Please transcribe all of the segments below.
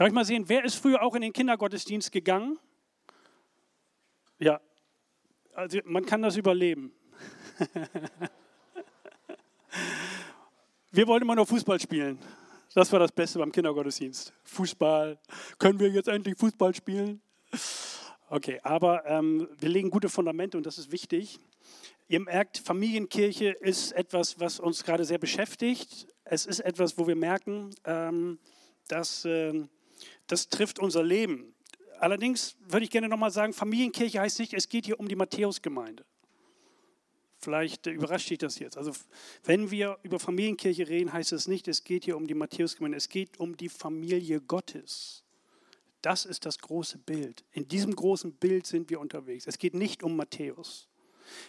Darf ich mal sehen, wer ist früher auch in den Kindergottesdienst gegangen? Ja, also man kann das überleben. Wir wollten immer nur Fußball spielen. Das war das Beste beim Kindergottesdienst. Fußball. Können wir jetzt endlich Fußball spielen? Okay, aber ähm, wir legen gute Fundamente und das ist wichtig. Ihr merkt, Familienkirche ist etwas, was uns gerade sehr beschäftigt. Es ist etwas, wo wir merken, ähm, dass äh, das trifft unser Leben. Allerdings würde ich gerne nochmal sagen, Familienkirche heißt nicht, es geht hier um die Matthäusgemeinde. Vielleicht äh, überrascht dich das jetzt. Also wenn wir über Familienkirche reden, heißt es nicht, es geht hier um die Matthäusgemeinde, es geht um die Familie Gottes. Das ist das große Bild. In diesem großen Bild sind wir unterwegs. Es geht nicht um Matthäus.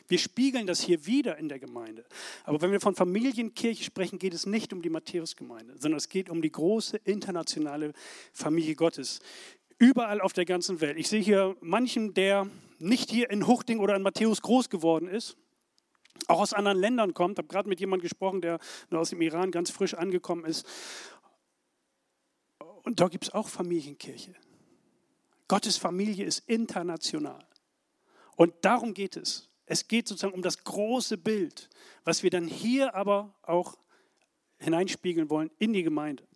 Wir spiegeln das hier wieder in der Gemeinde. Aber wenn wir von Familienkirche sprechen, geht es nicht um die Matthäusgemeinde, sondern es geht um die große internationale Familie Gottes. Überall auf der ganzen Welt. Ich sehe hier manchen, der nicht hier in Huchting oder in Matthäus groß geworden ist, auch aus anderen Ländern kommt. Ich habe gerade mit jemandem gesprochen, der aus dem Iran ganz frisch angekommen ist und da gibt es auch Familienkirche. Gottes Familie ist international. Und darum geht es. Es geht sozusagen um das große Bild, was wir dann hier aber auch hineinspiegeln wollen in die Gemeinde.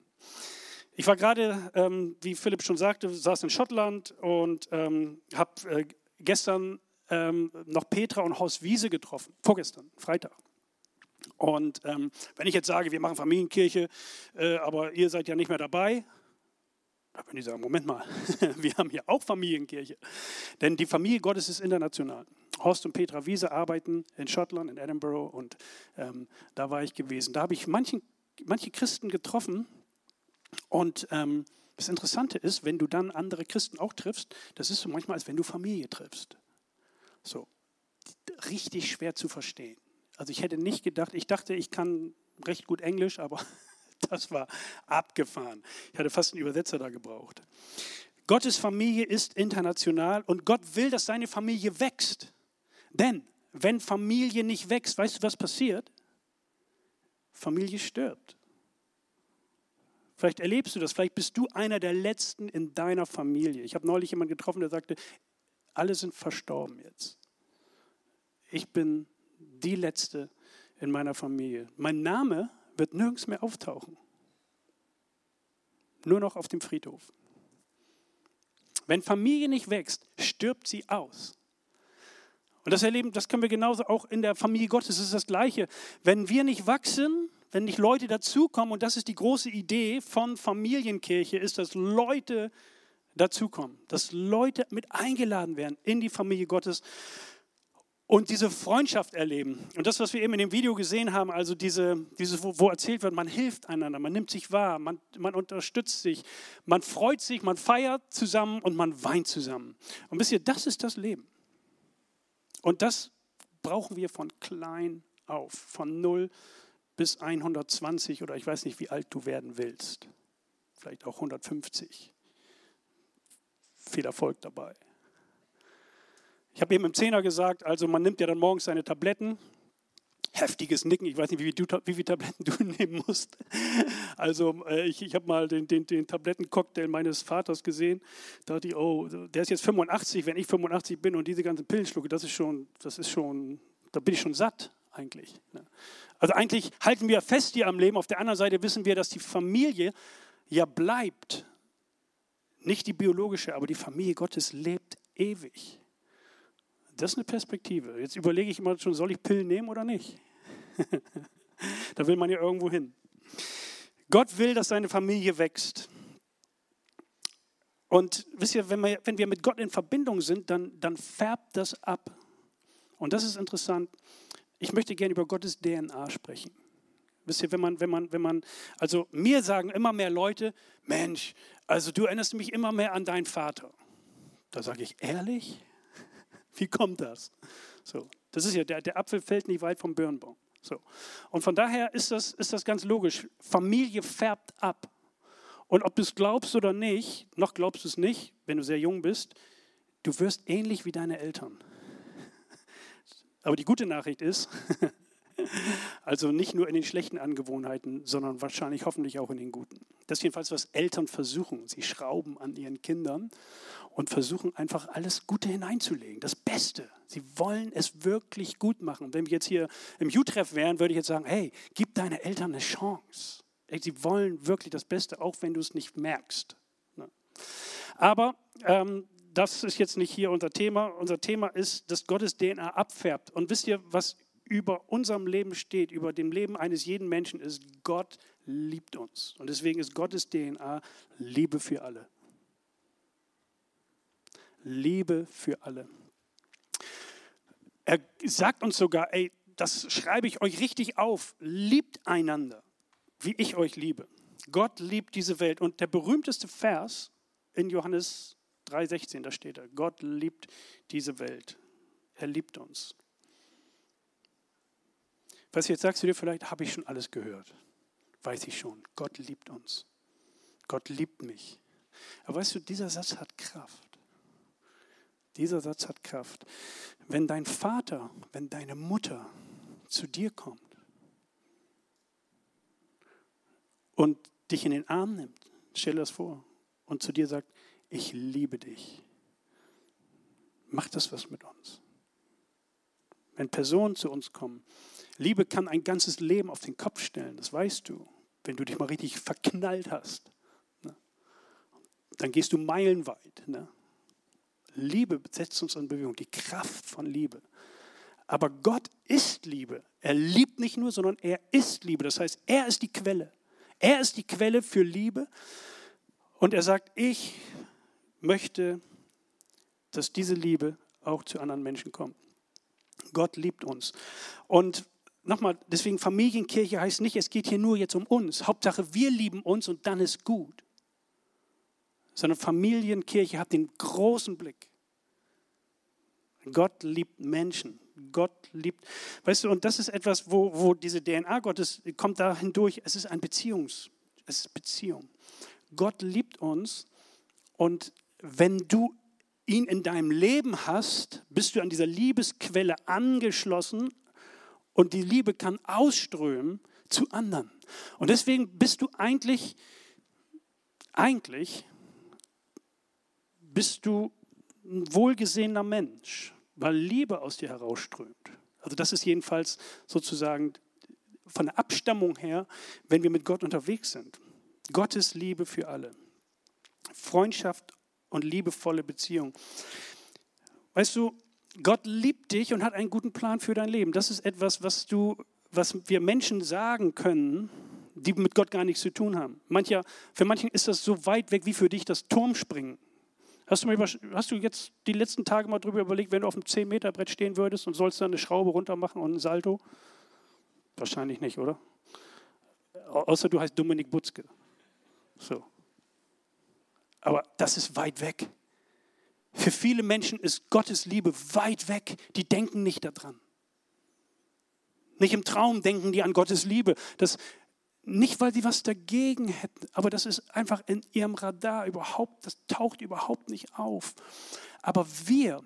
Ich war gerade, ähm, wie Philipp schon sagte, saß in Schottland und ähm, habe äh, gestern ähm, noch Petra und Haus Wiese getroffen, vorgestern, Freitag. Und ähm, wenn ich jetzt sage, wir machen Familienkirche, äh, aber ihr seid ja nicht mehr dabei, da können die sagen, Moment mal, wir haben hier auch Familienkirche. Denn die Familie Gottes ist international. Horst und Petra Wiese arbeiten in Schottland, in Edinburgh und ähm, da war ich gewesen. Da habe ich manchen, manche Christen getroffen und ähm, das Interessante ist, wenn du dann andere Christen auch triffst, das ist so manchmal, als wenn du Familie triffst. So, richtig schwer zu verstehen. Also ich hätte nicht gedacht, ich dachte, ich kann recht gut Englisch, aber Das war abgefahren. Ich hatte fast einen Übersetzer da gebraucht. Gottes Familie ist international und Gott will, dass seine Familie wächst. Denn wenn Familie nicht wächst, weißt du, was passiert? Familie stirbt. Vielleicht erlebst du das, vielleicht bist du einer der Letzten in deiner Familie. Ich habe neulich jemanden getroffen, der sagte, alle sind verstorben jetzt. Ich bin die Letzte in meiner Familie. Mein Name wird nirgends mehr auftauchen. Nur noch auf dem Friedhof. Wenn Familie nicht wächst, stirbt sie aus. Und das erleben, das können wir genauso auch in der Familie Gottes. Es ist das Gleiche. Wenn wir nicht wachsen, wenn nicht Leute dazukommen, und das ist die große Idee von Familienkirche, ist, dass Leute dazukommen, dass Leute mit eingeladen werden in die Familie Gottes und diese Freundschaft erleben. Und das, was wir eben in dem Video gesehen haben, also diese, diese wo, wo erzählt wird, man hilft einander, man nimmt sich wahr, man, man unterstützt sich, man freut sich, man feiert zusammen und man weint zusammen. Und wisst ihr, das ist das Leben. Und das brauchen wir von klein auf, von 0 bis 120 oder ich weiß nicht, wie alt du werden willst. Vielleicht auch 150. Viel Erfolg dabei. Ich habe eben im Zehner gesagt, also man nimmt ja dann morgens seine Tabletten. Heftiges Nicken, ich weiß nicht, wie, du, wie viele Tabletten du nehmen musst. Also äh, ich, ich habe mal den, den, den Tablettencocktail meines Vaters gesehen. Da dachte ich, oh, der ist jetzt 85, wenn ich 85 bin und diese ganzen Pillen schlucke, das ist schon, das ist schon, da bin ich schon satt eigentlich. Ne? Also eigentlich halten wir fest hier am Leben. Auf der anderen Seite wissen wir, dass die Familie ja bleibt. Nicht die biologische, aber die Familie Gottes lebt ewig. Das ist eine Perspektive. Jetzt überlege ich immer schon, soll ich Pillen nehmen oder nicht? da will man ja irgendwo hin. Gott will, dass seine Familie wächst. Und wisst ihr, wenn wir, wenn wir mit Gott in Verbindung sind, dann, dann färbt das ab. Und das ist interessant. Ich möchte gerne über Gottes DNA sprechen. Wisst ihr, wenn man, wenn man, wenn man, also mir sagen immer mehr Leute, Mensch, also du erinnerst mich immer mehr an deinen Vater. Da sage ich, ehrlich? Wie kommt das? So, das ist ja, der, der Apfel fällt nicht weit vom Birnbaum. So. Und von daher ist das, ist das ganz logisch. Familie färbt ab. Und ob du es glaubst oder nicht, noch glaubst du es nicht, wenn du sehr jung bist, du wirst ähnlich wie deine Eltern. Aber die gute Nachricht ist, also nicht nur in den schlechten Angewohnheiten, sondern wahrscheinlich hoffentlich auch in den guten. Das ist jedenfalls, was Eltern versuchen. Sie schrauben an ihren Kindern und versuchen einfach alles Gute hineinzulegen, das Beste. Sie wollen es wirklich gut machen. Wenn wir jetzt hier im U-Treff wären, würde ich jetzt sagen, hey, gib deinen Eltern eine Chance. Sie wollen wirklich das Beste, auch wenn du es nicht merkst. Ne? Aber ähm, das ist jetzt nicht hier unser Thema. Unser Thema ist, dass Gottes DNA abfärbt. Und wisst ihr, was über unserem Leben steht, über dem Leben eines jeden Menschen, ist, Gott liebt uns. Und deswegen ist Gottes DNA Liebe für alle. Liebe für alle. Er sagt uns sogar, ey, das schreibe ich euch richtig auf, liebt einander, wie ich euch liebe. Gott liebt diese Welt. Und der berühmteste Vers in Johannes 3,16, da steht er, Gott liebt diese Welt. Er liebt uns. Was jetzt sagst du dir vielleicht, habe ich schon alles gehört. Weiß ich schon. Gott liebt uns. Gott liebt mich. Aber weißt du, dieser Satz hat Kraft. Dieser Satz hat Kraft. Wenn dein Vater, wenn deine Mutter zu dir kommt und dich in den Arm nimmt, stell dir das vor, und zu dir sagt, ich liebe dich, macht das was mit uns. Wenn Personen zu uns kommen Liebe kann ein ganzes Leben auf den Kopf stellen, das weißt du. Wenn du dich mal richtig verknallt hast, ne? dann gehst du meilenweit. Ne? Liebe setzt uns in Bewegung, die Kraft von Liebe. Aber Gott ist Liebe. Er liebt nicht nur, sondern er ist Liebe. Das heißt, er ist die Quelle. Er ist die Quelle für Liebe. Und er sagt, ich möchte, dass diese Liebe auch zu anderen Menschen kommt. Gott liebt uns. Und nochmal, deswegen Familienkirche heißt nicht, es geht hier nur jetzt um uns. Hauptsache, wir lieben uns und dann ist gut. Sondern Familienkirche hat den großen Blick. Gott liebt Menschen. Gott liebt, weißt du, und das ist etwas, wo, wo diese DNA Gottes kommt da hindurch. Es ist ein Beziehungs, es ist Beziehung. Gott liebt uns und wenn du ihn in deinem Leben hast, bist du an dieser Liebesquelle angeschlossen und die Liebe kann ausströmen zu anderen. Und deswegen bist du eigentlich, eigentlich bist du ein wohlgesehener Mensch, weil Liebe aus dir herausströmt. Also das ist jedenfalls sozusagen von der Abstammung her, wenn wir mit Gott unterwegs sind. Gottes Liebe für alle. Freundschaft und liebevolle Beziehung. Weißt du, Gott liebt dich und hat einen guten Plan für dein Leben. Das ist etwas, was, du, was wir Menschen sagen können, die mit Gott gar nichts zu tun haben. Mancher, für manchen ist das so weit weg wie für dich das Turmspringen. Hast du, mal hast du jetzt die letzten Tage mal darüber überlegt, wenn du auf einem 10-Meter-Brett stehen würdest und sollst dann eine Schraube runter machen und ein Salto? Wahrscheinlich nicht, oder? Außer du heißt Dominik Butzke. So. Aber das ist weit weg. Für viele Menschen ist Gottes Liebe weit weg. Die denken nicht daran. Nicht im Traum denken die an Gottes Liebe. Das, nicht, weil sie was dagegen hätten, aber das ist einfach in ihrem Radar überhaupt, das taucht überhaupt nicht auf. Aber wir,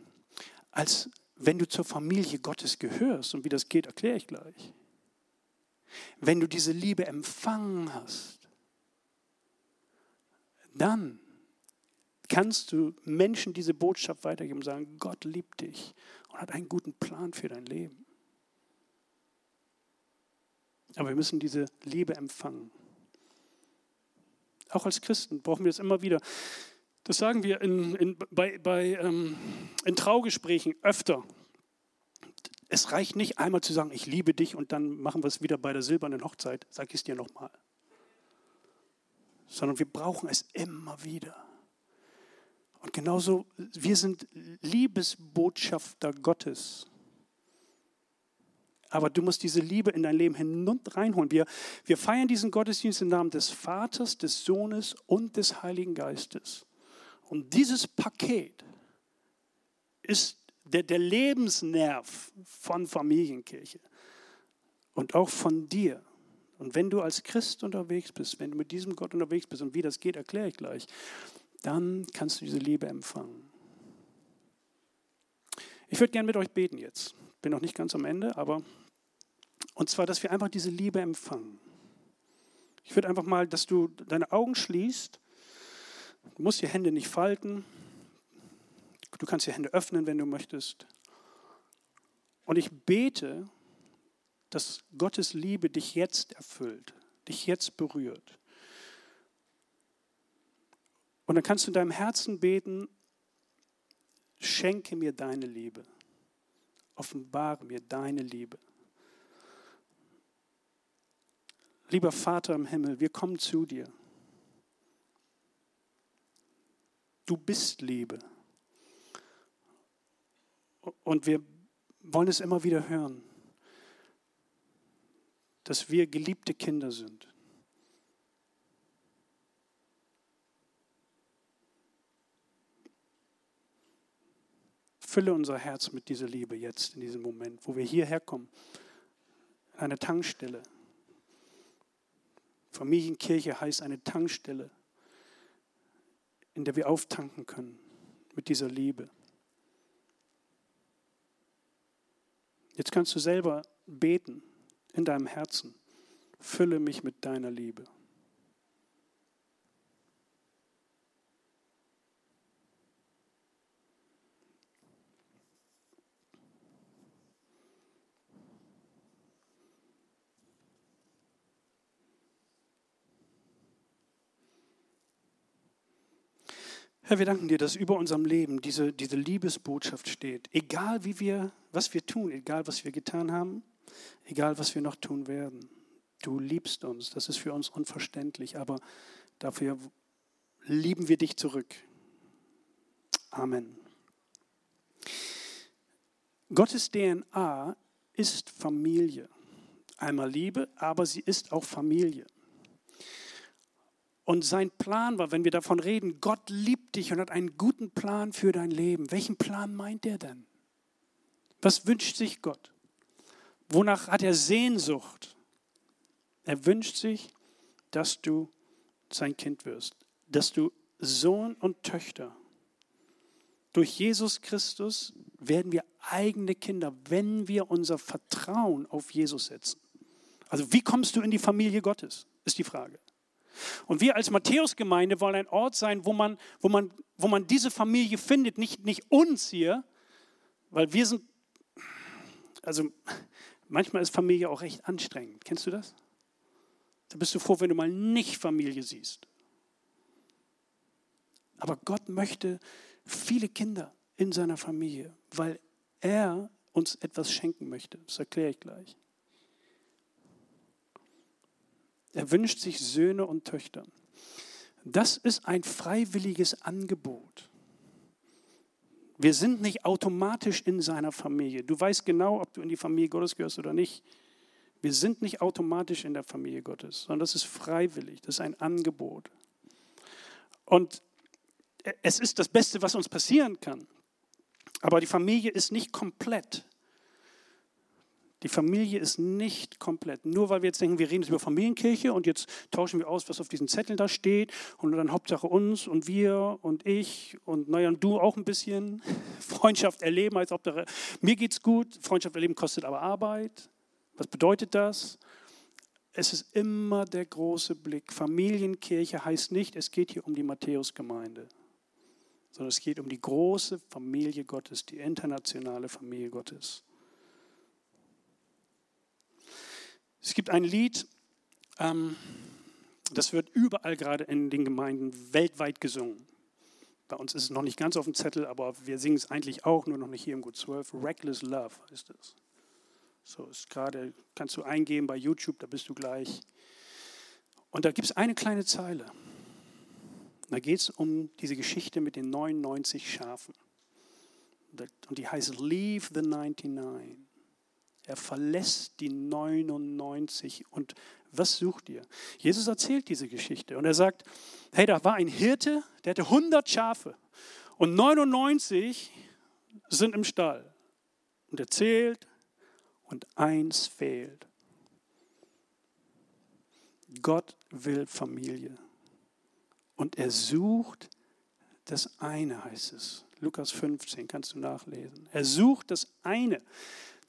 als wenn du zur Familie Gottes gehörst, und wie das geht, erkläre ich gleich. Wenn du diese Liebe empfangen hast, dann kannst du Menschen diese Botschaft weitergeben und sagen, Gott liebt dich und hat einen guten Plan für dein Leben. Aber wir müssen diese Liebe empfangen. Auch als Christen brauchen wir das immer wieder. Das sagen wir in, in, bei, bei, ähm, in Traugesprächen öfter. Es reicht nicht einmal zu sagen, ich liebe dich und dann machen wir es wieder bei der silbernen Hochzeit, sag ich es dir nochmal. Sondern wir brauchen es immer wieder. Und genauso, wir sind Liebesbotschafter Gottes. Aber du musst diese Liebe in dein Leben hin reinholen. Wir, wir feiern diesen Gottesdienst im Namen des Vaters, des Sohnes und des Heiligen Geistes. Und dieses Paket ist der, der Lebensnerv von Familienkirche und auch von dir. Und wenn du als Christ unterwegs bist, wenn du mit diesem Gott unterwegs bist, und wie das geht, erkläre ich gleich, dann kannst du diese Liebe empfangen. Ich würde gerne mit euch beten jetzt. Bin noch nicht ganz am Ende, aber und zwar, dass wir einfach diese Liebe empfangen. Ich würde einfach mal, dass du deine Augen schließt. Du musst die Hände nicht falten. Du kannst die Hände öffnen, wenn du möchtest. Und ich bete, dass Gottes Liebe dich jetzt erfüllt, dich jetzt berührt. Und dann kannst du in deinem Herzen beten, schenke mir deine Liebe, offenbare mir deine Liebe. Lieber Vater im Himmel, wir kommen zu dir. Du bist Liebe. Und wir wollen es immer wieder hören, dass wir geliebte Kinder sind. Fülle unser Herz mit dieser Liebe jetzt in diesem Moment, wo wir hierher kommen, eine Tankstelle, Familienkirche heißt eine Tankstelle, in der wir auftanken können mit dieser Liebe. Jetzt kannst du selber beten in deinem Herzen. Fülle mich mit deiner Liebe. Herr, wir danken dir, dass über unserem Leben diese, diese Liebesbotschaft steht. Egal wie wir, was wir tun, egal was wir getan haben, egal was wir noch tun werden. Du liebst uns, das ist für uns unverständlich, aber dafür lieben wir dich zurück. Amen. Gottes DNA ist Familie. Einmal Liebe, aber sie ist auch Familie. Und sein Plan war, wenn wir davon reden, Gott liebt dich und hat einen guten Plan für dein Leben. Welchen Plan meint er denn? Was wünscht sich Gott? Wonach hat er Sehnsucht? Er wünscht sich, dass du sein Kind wirst, dass du Sohn und Töchter. Durch Jesus Christus werden wir eigene Kinder, wenn wir unser Vertrauen auf Jesus setzen. Also wie kommst du in die Familie Gottes, ist die Frage. Und wir als Matthäusgemeinde wollen ein Ort sein, wo man, wo man, wo man diese Familie findet, nicht, nicht uns hier, weil wir sind, also manchmal ist Familie auch recht anstrengend. Kennst du das? Da bist du froh, wenn du mal nicht Familie siehst. Aber Gott möchte viele Kinder in seiner Familie, weil er uns etwas schenken möchte. Das erkläre ich gleich. Er wünscht sich Söhne und Töchter. Das ist ein freiwilliges Angebot. Wir sind nicht automatisch in seiner Familie. Du weißt genau, ob du in die Familie Gottes gehörst oder nicht. Wir sind nicht automatisch in der Familie Gottes, sondern das ist freiwillig, das ist ein Angebot. Und es ist das Beste, was uns passieren kann. Aber die Familie ist nicht komplett. Die Familie ist nicht komplett. Nur weil wir jetzt denken, wir reden jetzt über Familienkirche und jetzt tauschen wir aus, was auf diesen Zetteln da steht und dann Hauptsache uns und wir und ich und naja, und du auch ein bisschen. Freundschaft erleben als Hauptsache, mir geht's gut. Freundschaft erleben kostet aber Arbeit. Was bedeutet das? Es ist immer der große Blick. Familienkirche heißt nicht, es geht hier um die Matthäusgemeinde, sondern es geht um die große Familie Gottes, die internationale Familie Gottes. Es gibt ein Lied, ähm, das wird überall gerade in den Gemeinden weltweit gesungen. Bei uns ist es noch nicht ganz auf dem Zettel, aber wir singen es eigentlich auch, nur noch nicht hier im Gut 12. Reckless Love heißt es. So ist gerade, kannst du eingeben bei YouTube, da bist du gleich. Und da gibt es eine kleine Zeile. Da geht es um diese Geschichte mit den 99 Schafen. Und die heißt Leave the 99. Er verlässt die 99 und was sucht ihr? Jesus erzählt diese Geschichte und er sagt, hey, da war ein Hirte, der hatte 100 Schafe und 99 sind im Stall. Und er zählt und eins fehlt. Gott will Familie. Und er sucht das eine, heißt es. Lukas 15, kannst du nachlesen. Er sucht das eine.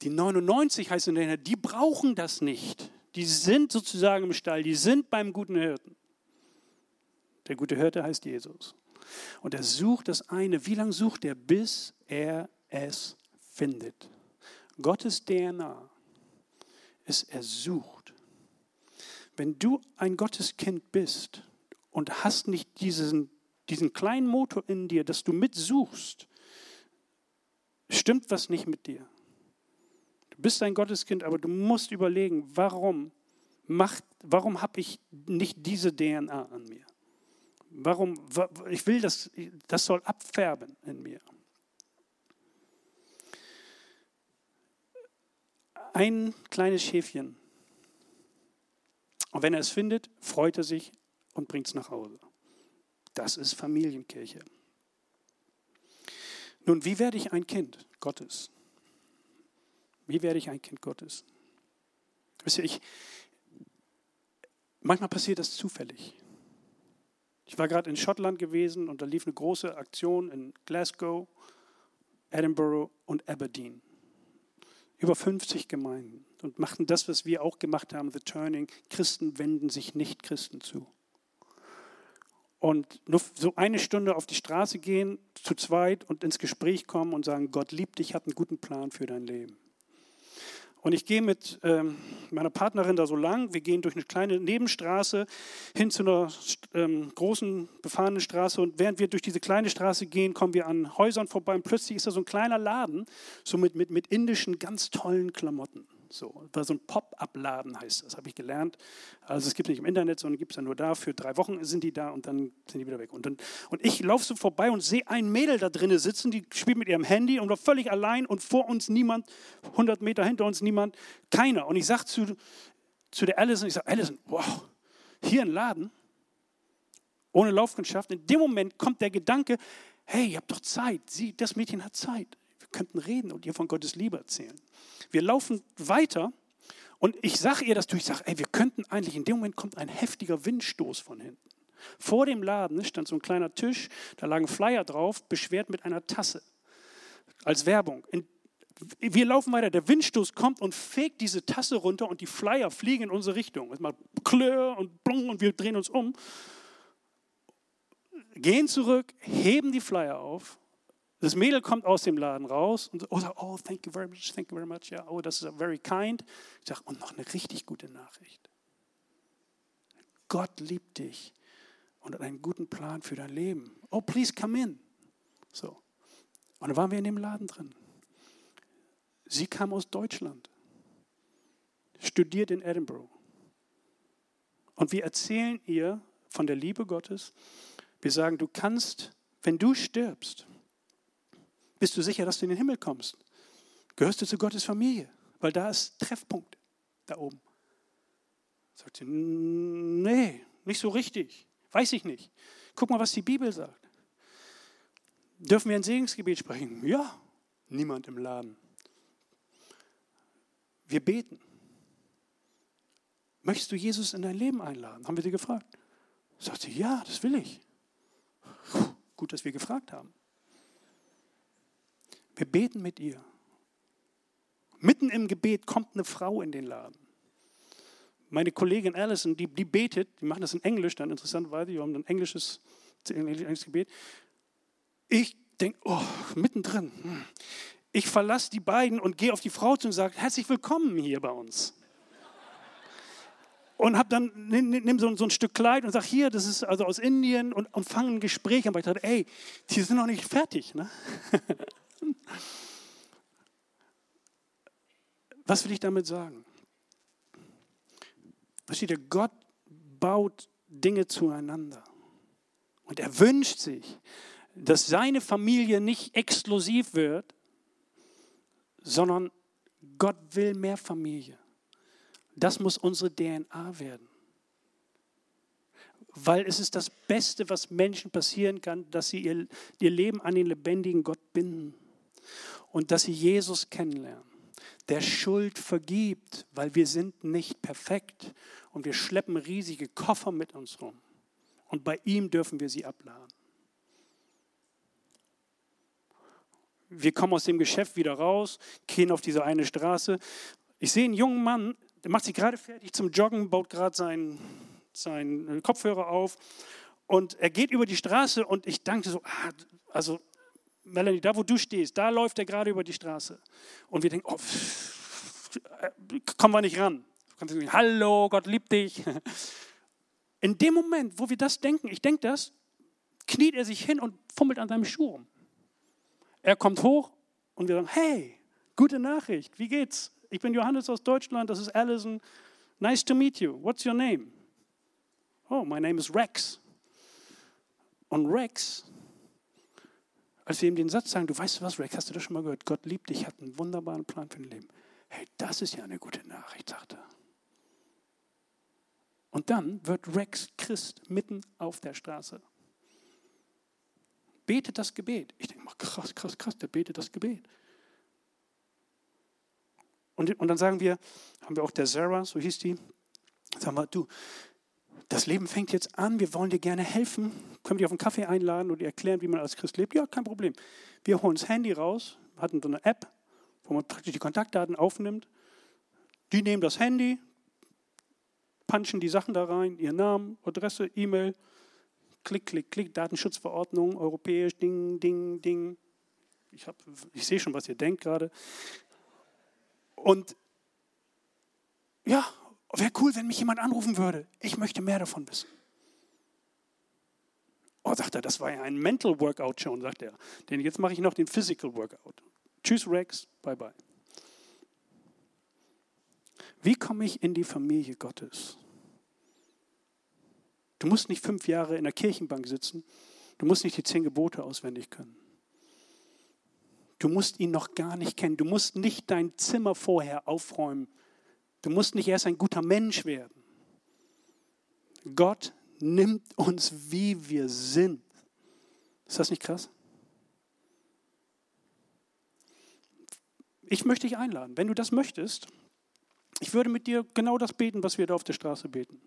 Die 99 heißt in der die brauchen das nicht. Die sind sozusagen im Stall, die sind beim guten Hirten. Der gute Hirte heißt Jesus. Und er sucht das eine. Wie lange sucht er, bis er es findet? Gottes DNA ist, er sucht. Wenn du ein Gotteskind bist und hast nicht diesen, diesen kleinen Motor in dir, dass du mitsuchst, stimmt was nicht mit dir. Du bist ein Gotteskind, aber du musst überlegen, warum, warum habe ich nicht diese DNA an mir? Warum, ich will, das, das soll abfärben in mir. Ein kleines Schäfchen. Und wenn er es findet, freut er sich und bringt es nach Hause. Das ist Familienkirche. Nun, wie werde ich ein Kind Gottes? Wie werde ich ein Kind Gottes? Wisst ihr, ich, manchmal passiert das zufällig. Ich war gerade in Schottland gewesen und da lief eine große Aktion in Glasgow, Edinburgh und Aberdeen. Über 50 Gemeinden und machten das, was wir auch gemacht haben, The Turning. Christen wenden sich nicht Christen zu. Und nur so eine Stunde auf die Straße gehen, zu zweit und ins Gespräch kommen und sagen, Gott liebt dich, hat einen guten Plan für dein Leben. Und ich gehe mit ähm, meiner Partnerin da so lang. Wir gehen durch eine kleine Nebenstraße hin zu einer ähm, großen befahrenen Straße. Und während wir durch diese kleine Straße gehen, kommen wir an Häusern vorbei. Und plötzlich ist da so ein kleiner Laden, so mit, mit, mit indischen ganz tollen Klamotten. So, war so ein Pop-up-Laden heißt das, habe ich gelernt. Also es gibt nicht im Internet, sondern gibt es ja nur da. Für drei Wochen sind die da und dann sind die wieder weg. Und, dann, und ich laufe so vorbei und sehe ein Mädel da drinnen sitzen, die spielt mit ihrem Handy und war völlig allein und vor uns niemand, 100 Meter hinter uns niemand, keiner. Und ich sage zu, zu der Alison, ich sage, Alison, wow, hier ein Laden, ohne Laufkundschaft. In dem Moment kommt der Gedanke, hey, ihr habt doch Zeit. Sie, das Mädchen hat Zeit könnten reden und ihr von Gottes Liebe erzählen. Wir laufen weiter und ich sage ihr das durch, ich sage, ey, wir könnten eigentlich, in dem Moment kommt ein heftiger Windstoß von hinten. Vor dem Laden stand so ein kleiner Tisch, da lagen Flyer drauf, beschwert mit einer Tasse als Werbung. In, wir laufen weiter, der Windstoß kommt und fegt diese Tasse runter und die Flyer fliegen in unsere Richtung. Es macht klirr und blung und wir drehen uns um, gehen zurück, heben die Flyer auf das Mädel kommt aus dem Laden raus und oh, oh thank you very much, thank you very much. Ja, oh, das ist very kind. Ich sage, und noch eine richtig gute Nachricht. Gott liebt dich und hat einen guten Plan für dein Leben. Oh, please come in. So. Und dann waren wir in dem Laden drin. Sie kam aus Deutschland, studiert in Edinburgh. Und wir erzählen ihr von der Liebe Gottes. Wir sagen, du kannst, wenn du stirbst, bist du sicher, dass du in den Himmel kommst? Gehörst du zu Gottes Familie? Weil da ist Treffpunkt da oben. Sagt sie, nee, nicht so richtig. Weiß ich nicht. Guck mal, was die Bibel sagt. Dürfen wir ein Segensgebet sprechen? Ja, niemand im Laden. Wir beten. Möchtest du Jesus in dein Leben einladen? Haben wir sie gefragt. Sagt sie, ja, das will ich. Gut, dass wir gefragt haben. Wir beten mit ihr. Mitten im Gebet kommt eine Frau in den Laden. Meine Kollegin Alison, die, die betet, die machen das in Englisch, dann interessanterweise, wir haben ein englisches, englisches Gebet. Ich denke, oh, mittendrin. Ich verlasse die beiden und gehe auf die Frau zu und sage, herzlich willkommen hier bei uns. Und habe dann, nimm, so, ein Stück Kleid und sage, hier, das ist also aus Indien und, und fange ein Gespräch weil ich dachte, ey, die sind noch nicht fertig. Ne? Was will ich damit sagen? Versteht ihr, Gott baut Dinge zueinander. Und er wünscht sich, dass seine Familie nicht exklusiv wird, sondern Gott will mehr Familie. Das muss unsere DNA werden. Weil es ist das Beste, was Menschen passieren kann, dass sie ihr, ihr Leben an den lebendigen Gott binden und dass sie Jesus kennenlernen, der Schuld vergibt, weil wir sind nicht perfekt und wir schleppen riesige Koffer mit uns rum. Und bei ihm dürfen wir sie abladen. Wir kommen aus dem Geschäft wieder raus, gehen auf diese eine Straße. Ich sehe einen jungen Mann, der macht sich gerade fertig zum Joggen, baut gerade seinen, seinen Kopfhörer auf und er geht über die Straße und ich dachte so, ah, also Melanie, da wo du stehst, da läuft er gerade über die Straße. Und wir denken, oh, kommen wir nicht ran. Hallo, Gott liebt dich. In dem Moment, wo wir das denken, ich denke das, kniet er sich hin und fummelt an seinem Schuh rum. Er kommt hoch und wir sagen, hey, gute Nachricht, wie geht's? Ich bin Johannes aus Deutschland, das ist Alison. Nice to meet you. What's your name? Oh, my name is Rex. Und Rex, als wir ihm den Satz sagen, du weißt was, Rex, hast du das schon mal gehört? Gott liebt dich, hat einen wunderbaren Plan für dein Leben. Hey, das ist ja eine gute Nachricht, sagt er. Und dann wird Rex Christ mitten auf der Straße. Betet das Gebet. Ich denke mal, krass, krass, krass, der betet das Gebet. Und, und dann sagen wir, haben wir auch der Sarah, so hieß die, sagen wir, du, das Leben fängt jetzt an, wir wollen dir gerne helfen. Können wir dich auf einen Kaffee einladen und dir erklären, wie man als Christ lebt? Ja, kein Problem. Wir holen das Handy raus, hatten so eine App, wo man praktisch die Kontaktdaten aufnimmt. Die nehmen das Handy, punchen die Sachen da rein, ihren Namen, Adresse, E-Mail, klick, klick, klick, Datenschutzverordnung, europäisch, ding, ding, ding. Ich, ich sehe schon, was ihr denkt gerade. Und ja, wäre cool, wenn mich jemand anrufen würde. Ich möchte mehr davon wissen. Oh, sagt er, das war ja ein Mental Workout schon, sagt er. Denn jetzt mache ich noch den Physical Workout. Tschüss, Rex, bye bye. Wie komme ich in die Familie Gottes? Du musst nicht fünf Jahre in der Kirchenbank sitzen. Du musst nicht die zehn Gebote auswendig können. Du musst ihn noch gar nicht kennen. Du musst nicht dein Zimmer vorher aufräumen. Du musst nicht erst ein guter Mensch werden. Gott nimmt uns, wie wir sind. Ist das nicht krass? Ich möchte dich einladen, wenn du das möchtest, ich würde mit dir genau das beten, was wir da auf der Straße beten.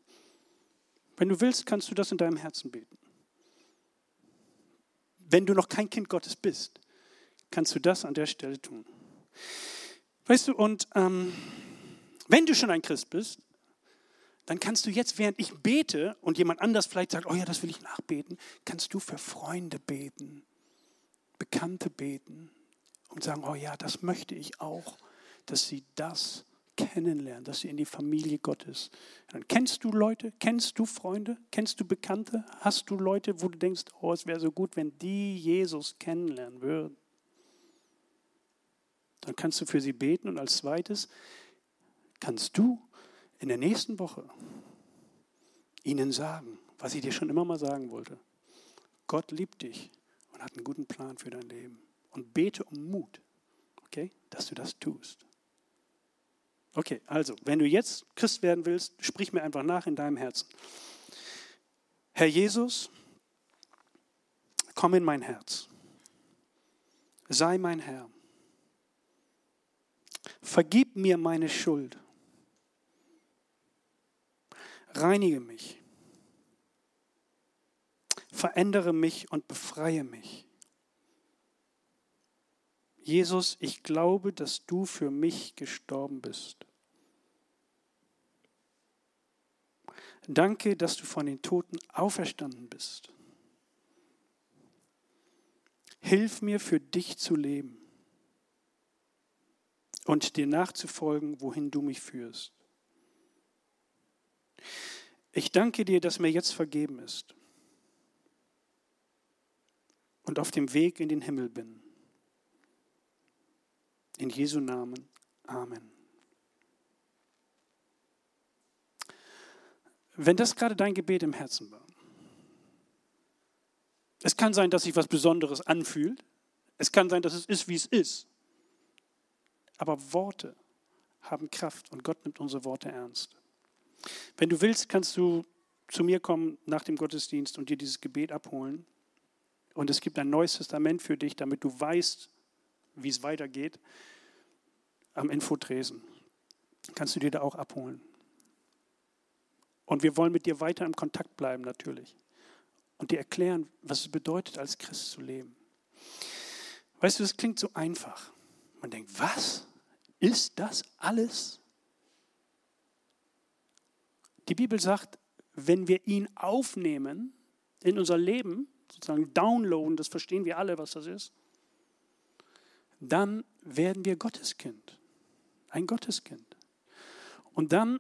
Wenn du willst, kannst du das in deinem Herzen beten. Wenn du noch kein Kind Gottes bist, kannst du das an der Stelle tun. Weißt du, und ähm, wenn du schon ein Christ bist, dann kannst du jetzt, während ich bete und jemand anders vielleicht sagt, oh ja, das will ich nachbeten, kannst du für Freunde beten, Bekannte beten und sagen, oh ja, das möchte ich auch, dass sie das kennenlernen, dass sie in die Familie Gottes. Dann kennst du Leute, kennst du Freunde, kennst du Bekannte, hast du Leute, wo du denkst, oh, es wäre so gut, wenn die Jesus kennenlernen würden. Dann kannst du für sie beten und als zweites kannst du in der nächsten Woche ihnen sagen, was ich dir schon immer mal sagen wollte. Gott liebt dich und hat einen guten Plan für dein Leben. Und bete um Mut, okay, dass du das tust. Okay, also, wenn du jetzt Christ werden willst, sprich mir einfach nach in deinem Herzen. Herr Jesus, komm in mein Herz. Sei mein Herr. Vergib mir meine Schuld. Reinige mich. Verändere mich und befreie mich. Jesus, ich glaube, dass du für mich gestorben bist. Danke, dass du von den Toten auferstanden bist. Hilf mir für dich zu leben und dir nachzufolgen, wohin du mich führst. Ich danke dir, dass mir jetzt vergeben ist und auf dem Weg in den Himmel bin. In Jesu Namen. Amen. Wenn das gerade dein Gebet im Herzen war, es kann sein, dass sich was Besonderes anfühlt. Es kann sein, dass es ist, wie es ist. Aber Worte haben Kraft und Gott nimmt unsere Worte ernst. Wenn du willst, kannst du zu mir kommen nach dem Gottesdienst und dir dieses Gebet abholen. Und es gibt ein neues Testament für dich, damit du weißt, wie es weitergeht, am Infotresen. Kannst du dir da auch abholen. Und wir wollen mit dir weiter im Kontakt bleiben natürlich und dir erklären, was es bedeutet, als Christ zu leben. Weißt du, das klingt so einfach. Man denkt, was? Ist das alles? Die Bibel sagt, wenn wir ihn aufnehmen in unser Leben, sozusagen downloaden, das verstehen wir alle, was das ist, dann werden wir Gotteskind. Ein Gotteskind. Und dann,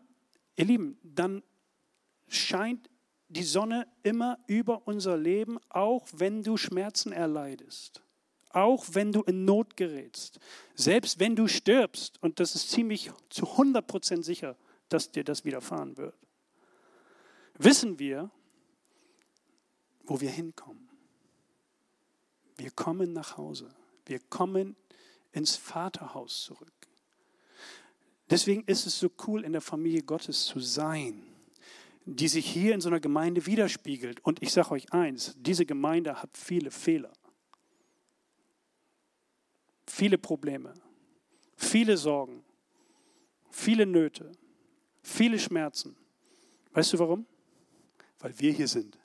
ihr Lieben, dann scheint die Sonne immer über unser Leben, auch wenn du Schmerzen erleidest. Auch wenn du in Not gerätst. Selbst wenn du stirbst. Und das ist ziemlich zu 100% sicher, dass dir das widerfahren wird. Wissen wir, wo wir hinkommen. Wir kommen nach Hause. Wir kommen ins Vaterhaus zurück. Deswegen ist es so cool, in der Familie Gottes zu sein, die sich hier in so einer Gemeinde widerspiegelt. Und ich sage euch eins, diese Gemeinde hat viele Fehler, viele Probleme, viele Sorgen, viele Nöte, viele Schmerzen. Weißt du warum? Weil wir hier sind.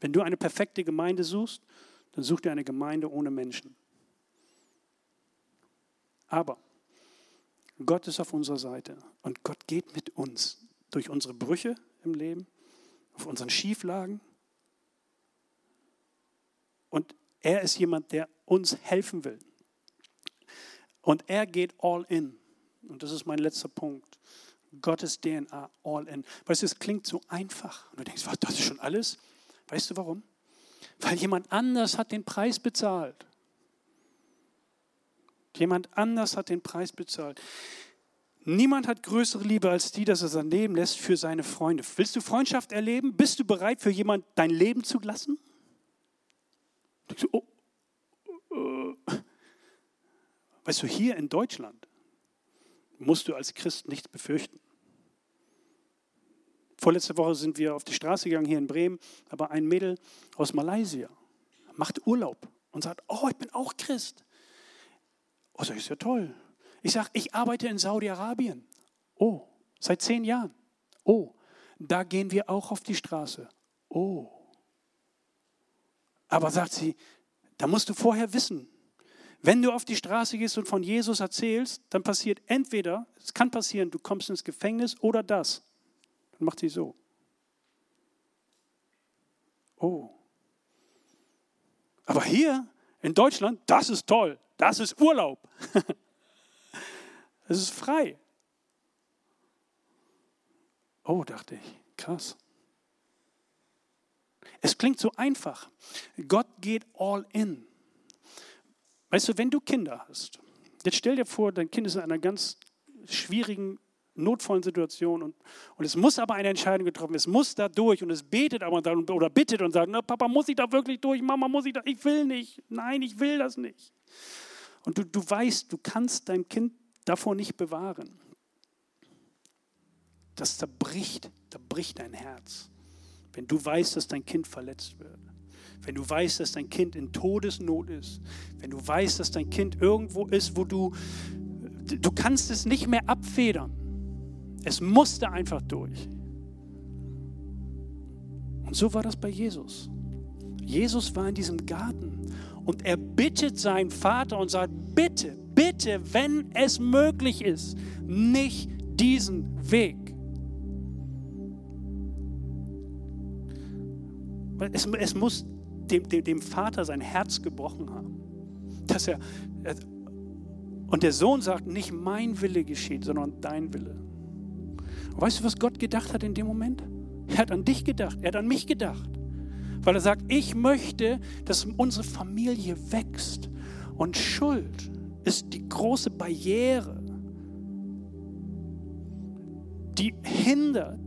Wenn du eine perfekte Gemeinde suchst, dann such dir eine Gemeinde ohne Menschen. Aber Gott ist auf unserer Seite und Gott geht mit uns durch unsere Brüche im Leben, auf unseren Schieflagen. Und er ist jemand, der uns helfen will. Und er geht all in. Und das ist mein letzter Punkt. Gottes DNA all in. Weißt du, es klingt so einfach. Und du denkst, was, das ist schon alles? Weißt du warum? Weil jemand anders hat den Preis bezahlt. Jemand anders hat den Preis bezahlt. Niemand hat größere Liebe als die, dass er sein Leben lässt für seine Freunde. Willst du Freundschaft erleben? Bist du bereit, für jemand dein Leben zu lassen? Du, oh, oh. Weißt du, hier in Deutschland musst du als Christ nichts befürchten. Vorletzte Woche sind wir auf die Straße gegangen hier in Bremen, aber ein Mädel aus Malaysia macht Urlaub und sagt, oh, ich bin auch Christ. Oh, das ist ja toll. Ich sage, ich arbeite in Saudi-Arabien. Oh, seit zehn Jahren. Oh, da gehen wir auch auf die Straße. Oh. Aber sagt sie, da musst du vorher wissen, wenn du auf die Straße gehst und von Jesus erzählst, dann passiert entweder, es kann passieren, du kommst ins Gefängnis oder das. Dann macht sie so. Oh. Aber hier in Deutschland, das ist toll. Das ist Urlaub. Es ist frei. Oh, dachte ich, krass. Es klingt so einfach. Gott geht all in. Weißt du, wenn du Kinder hast, jetzt stell dir vor, dein Kind ist in einer ganz schwierigen notvollen Situation und, und es muss aber eine Entscheidung getroffen werden. Es muss da durch und es betet aber dann, oder bittet und sagt, Papa, muss ich da wirklich durch? Mama, muss ich da? Ich will nicht. Nein, ich will das nicht. Und du, du weißt, du kannst dein Kind davor nicht bewahren. Das zerbricht, zerbricht dein Herz. Wenn du weißt, dass dein Kind verletzt wird. Wenn du weißt, dass dein Kind in Todesnot ist. Wenn du weißt, dass dein Kind irgendwo ist, wo du, du kannst es nicht mehr abfedern es musste einfach durch. Und so war das bei Jesus. Jesus war in diesem Garten und er bittet seinen Vater und sagt, bitte, bitte, wenn es möglich ist, nicht diesen Weg. Es, es muss dem, dem, dem Vater sein Herz gebrochen haben. Dass er, und der Sohn sagt, nicht mein Wille geschieht, sondern dein Wille. Weißt du, was Gott gedacht hat in dem Moment? Er hat an dich gedacht, er hat an mich gedacht. Weil er sagt, ich möchte, dass unsere Familie wächst. Und Schuld ist die große Barriere, die hindert.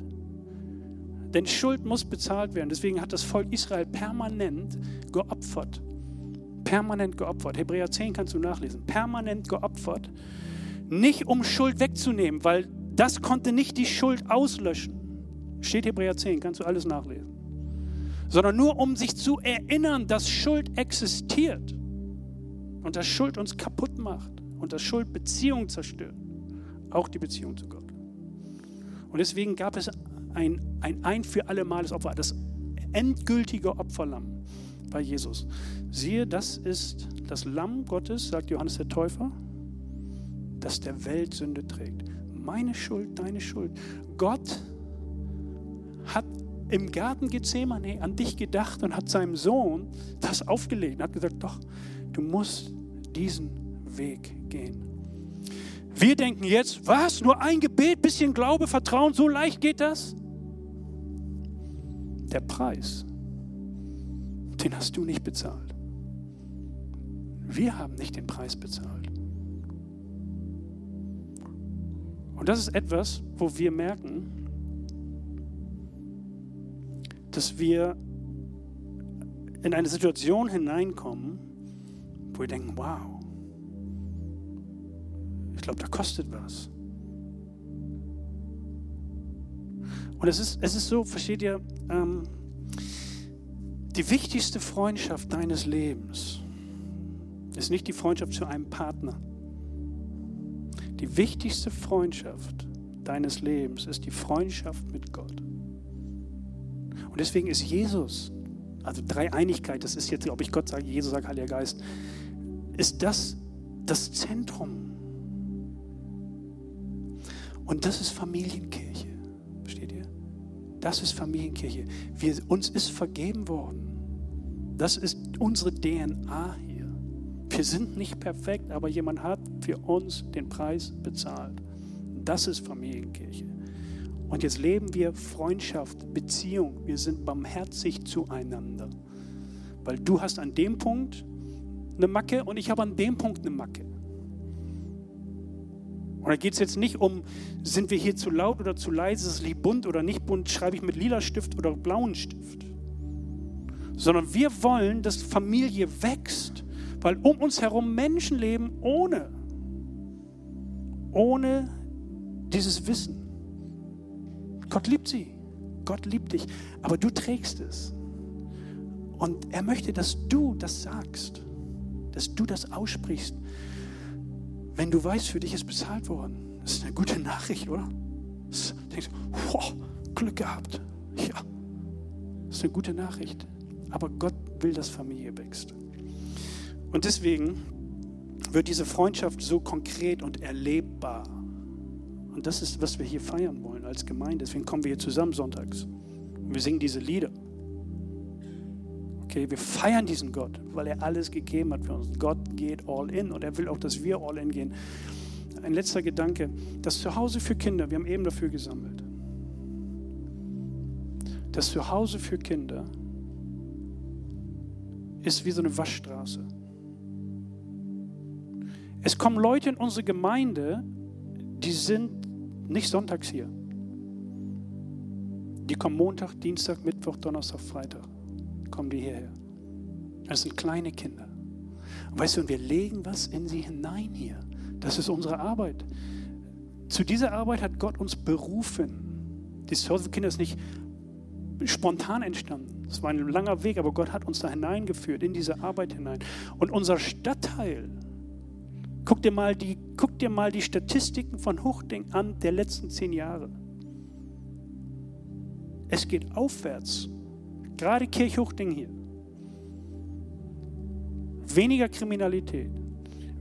Denn Schuld muss bezahlt werden. Deswegen hat das Volk Israel permanent geopfert. Permanent geopfert. Hebräer 10 kannst du nachlesen. Permanent geopfert. Nicht um Schuld wegzunehmen, weil das konnte nicht die Schuld auslöschen. Steht Hebräer 10, kannst du alles nachlesen. Sondern nur um sich zu erinnern, dass Schuld existiert und dass Schuld uns kaputt macht und dass Schuld Beziehungen zerstört. Auch die Beziehung zu Gott. Und deswegen gab es ein, ein ein für alle Males Opfer, das endgültige Opferlamm bei Jesus. Siehe, das ist das Lamm Gottes, sagt Johannes der Täufer, das der Welt Sünde trägt Meine Schuld, deine Schuld. Gott hat im Garten Gethsemane an dich gedacht und hat seinem Sohn das aufgelegt und hat gesagt, doch, du musst diesen Weg gehen. Wir denken jetzt, was? Nur ein Gebet, bisschen Glaube, Vertrauen, so leicht geht das? Der Preis, den hast du nicht bezahlt. Wir haben nicht den Preis bezahlt. Und das ist etwas, wo wir merken, dass wir in eine Situation hineinkommen, wo wir denken, wow, ich glaube, da kostet was. Und es ist, es ist so, versteht ihr, ähm, die wichtigste Freundschaft deines Lebens ist nicht die Freundschaft zu einem Partner. Die wichtigste Freundschaft deines Lebens ist die Freundschaft mit Gott. Und deswegen ist Jesus, also Dreieinigkeit, das ist jetzt, ob ich Gott sage, Jesus sagt, Heiliger Geist, ist das das Zentrum. Und das ist Familienkirche. Versteht ihr? Das ist Familienkirche. Wir, uns ist vergeben worden. Das ist unsere DNA. Wir sind nicht perfekt, aber jemand hat für uns den Preis bezahlt. Das ist Familienkirche. Und jetzt leben wir Freundschaft, Beziehung. Wir sind barmherzig zueinander. Weil du hast an dem Punkt eine Macke und ich habe an dem Punkt eine Macke. Und da geht es jetzt nicht um, sind wir hier zu laut oder zu leise, ist es bunt oder nicht bunt, schreibe ich mit lila Stift oder blauen Stift. Sondern wir wollen, dass Familie wächst, weil um uns herum Menschen leben ohne, ohne dieses Wissen. Gott liebt sie. Gott liebt dich. Aber du trägst es. Und er möchte, dass du das sagst. Dass du das aussprichst. Wenn du weißt, für dich ist bezahlt worden. Das ist eine gute Nachricht, oder? Das, denkst du, wow, Glück gehabt. Ja, das ist eine gute Nachricht. Aber Gott will, dass Familie wächst. Und deswegen wird diese Freundschaft so konkret und erlebbar. Und das ist, was wir hier feiern wollen als Gemeinde. Deswegen kommen wir hier zusammen sonntags. Und wir singen diese Lieder. Okay, wir feiern diesen Gott, weil er alles gegeben hat für uns. Gott geht all in und er will auch, dass wir all in gehen. Ein letzter Gedanke. Das Zuhause für Kinder, wir haben eben dafür gesammelt. Das Zuhause für Kinder ist wie so eine Waschstraße. Es kommen Leute in unsere Gemeinde, die sind nicht sonntags hier. Die kommen Montag, Dienstag, Mittwoch, Donnerstag, Freitag. Kommen die hierher. Das sind kleine Kinder. Und weißt du, und wir legen was in sie hinein hier. Das ist unsere Arbeit. Zu dieser Arbeit hat Gott uns berufen. Die Kinder ist nicht spontan entstanden. Es war ein langer Weg, aber Gott hat uns da hineingeführt, in diese Arbeit hinein. Und unser Stadtteil, Guck dir mal die, guck dir mal die Statistiken von Huchting an der letzten zehn Jahre. Es geht aufwärts. Gerade Kirchhuchting hier. Weniger Kriminalität,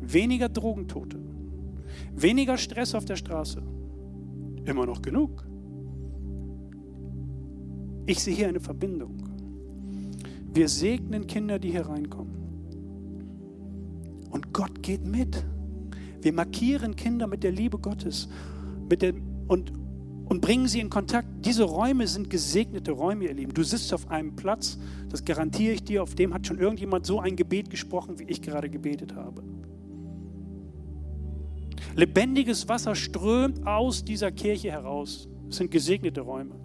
weniger Drogentote, weniger Stress auf der Straße. Immer noch genug. Ich sehe hier eine Verbindung. Wir segnen Kinder, die hier reinkommen. Und Gott geht mit. Wir markieren Kinder mit der Liebe Gottes mit der, und, und bringen sie in Kontakt. Diese Räume sind gesegnete Räume, ihr Lieben. Du sitzt auf einem Platz, das garantiere ich dir, auf dem hat schon irgendjemand so ein Gebet gesprochen, wie ich gerade gebetet habe. Lebendiges Wasser strömt aus dieser Kirche heraus. Es sind gesegnete Räume.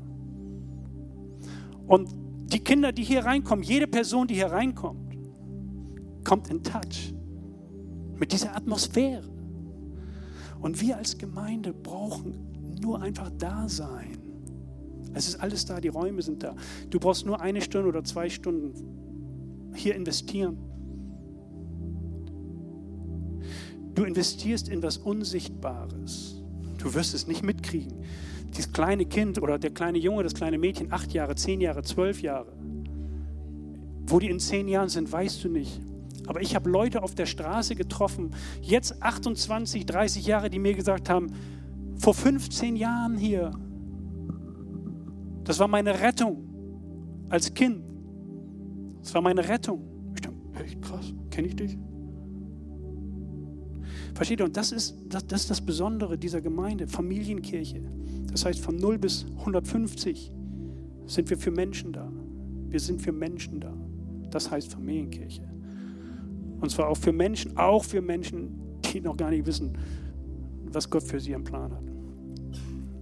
Und die Kinder, die hier reinkommen, jede Person, die hier reinkommt, kommt in Touch mit dieser Atmosphäre. Und wir als Gemeinde brauchen nur einfach da sein. Es ist alles da, die Räume sind da. Du brauchst nur eine Stunde oder zwei Stunden hier investieren. Du investierst in was Unsichtbares. Du wirst es nicht mitkriegen. Dieses kleine Kind oder der kleine Junge, das kleine Mädchen, acht Jahre, zehn Jahre, zwölf Jahre, wo die in zehn Jahren sind, weißt du nicht. Aber ich habe Leute auf der Straße getroffen, jetzt 28, 30 Jahre, die mir gesagt haben, vor 15 Jahren hier. Das war meine Rettung als Kind. Das war meine Rettung. Ich dachte, echt krass, kenne ich dich? Versteht ihr? Und das ist, das, das ist das Besondere dieser Gemeinde, Familienkirche. Das heißt, von 0 bis 150 sind wir für Menschen da. Wir sind für Menschen da. Das heißt Familienkirche. Und zwar auch für Menschen, auch für Menschen, die noch gar nicht wissen, was Gott für sie im Plan hat.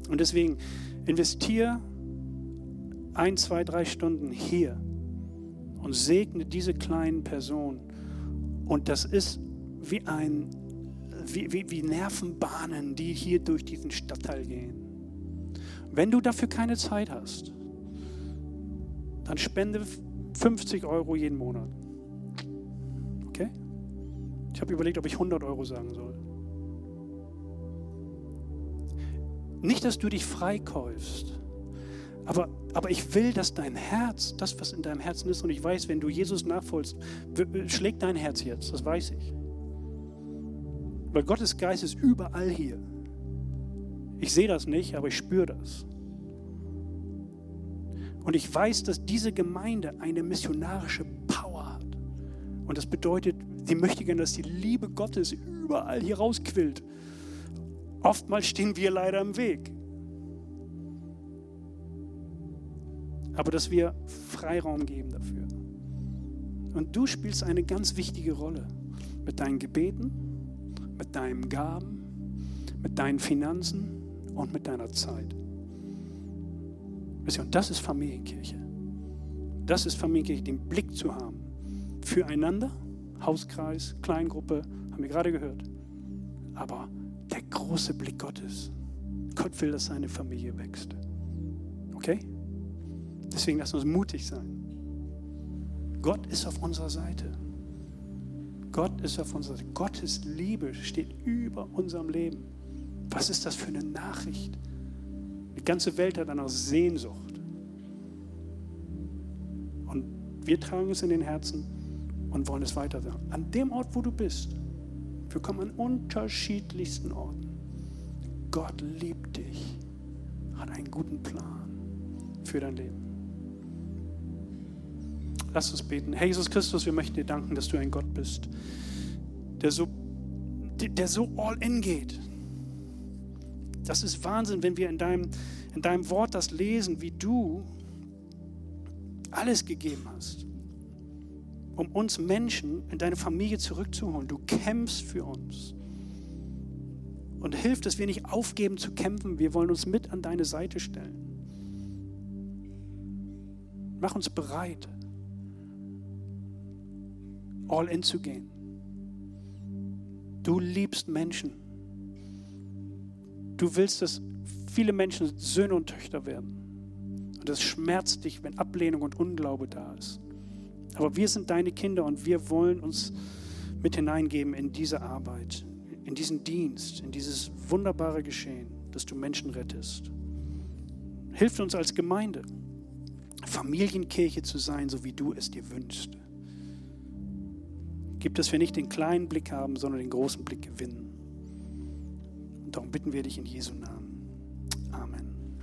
Und deswegen investiere ein, zwei, drei Stunden hier und segne diese kleinen Personen. Und das ist wie ein wie, wie, wie Nervenbahnen, die hier durch diesen Stadtteil gehen. Wenn du dafür keine Zeit hast, dann spende 50 Euro jeden Monat. Ich habe überlegt, ob ich 100 Euro sagen soll. Nicht, dass du dich freikäufst, aber, aber ich will, dass dein Herz, das, was in deinem Herzen ist, und ich weiß, wenn du Jesus nachfolgst, schlägt dein Herz jetzt, das weiß ich. Weil Gottes Geist ist überall hier. Ich sehe das nicht, aber ich spüre das. Und ich weiß, dass diese Gemeinde eine missionarische Power. Und das bedeutet, sie möchte gerne, dass die Liebe Gottes überall hier rausquillt. Oftmals stehen wir leider im Weg. Aber dass wir Freiraum geben dafür. Und du spielst eine ganz wichtige Rolle mit deinen Gebeten, mit deinen Gaben, mit deinen Finanzen und mit deiner Zeit. Und das ist Familienkirche. Das ist Familienkirche, den Blick zu haben. Füreinander, Hauskreis, Kleingruppe, haben wir gerade gehört. Aber der große Blick Gottes. Gott will, dass seine Familie wächst. Okay? Deswegen lass uns mutig sein. Gott ist auf unserer Seite. Gott ist auf unserer Seite. Gottes Liebe steht über unserem Leben. Was ist das für eine Nachricht? Die ganze Welt hat eine Sehnsucht. Und wir tragen es in den Herzen und wollen es weiter sagen. An dem Ort, wo du bist, wir kommen an unterschiedlichsten Orten. Gott liebt dich, hat einen guten Plan für dein Leben. Lass uns beten. Herr Jesus Christus, wir möchten dir danken, dass du ein Gott bist, der so, der so all in geht. Das ist Wahnsinn, wenn wir in deinem, in deinem Wort das lesen, wie du alles gegeben hast, um uns Menschen in deine Familie zurückzuholen. Du kämpfst für uns. Und hilf, dass wir nicht aufgeben zu kämpfen. Wir wollen uns mit an deine Seite stellen. Mach uns bereit all in zu gehen. Du liebst Menschen. Du willst, dass viele Menschen Söhne und Töchter werden. Und es schmerzt dich, wenn Ablehnung und Unglaube da ist. Aber wir sind deine Kinder und wir wollen uns mit hineingeben in diese Arbeit, in diesen Dienst, in dieses wunderbare Geschehen, dass du Menschen rettest. Hilf uns als Gemeinde, Familienkirche zu sein, so wie du es dir wünschst gibt, dass wir nicht den kleinen Blick haben, sondern den großen Blick gewinnen. Und darum bitten wir dich in Jesu Namen.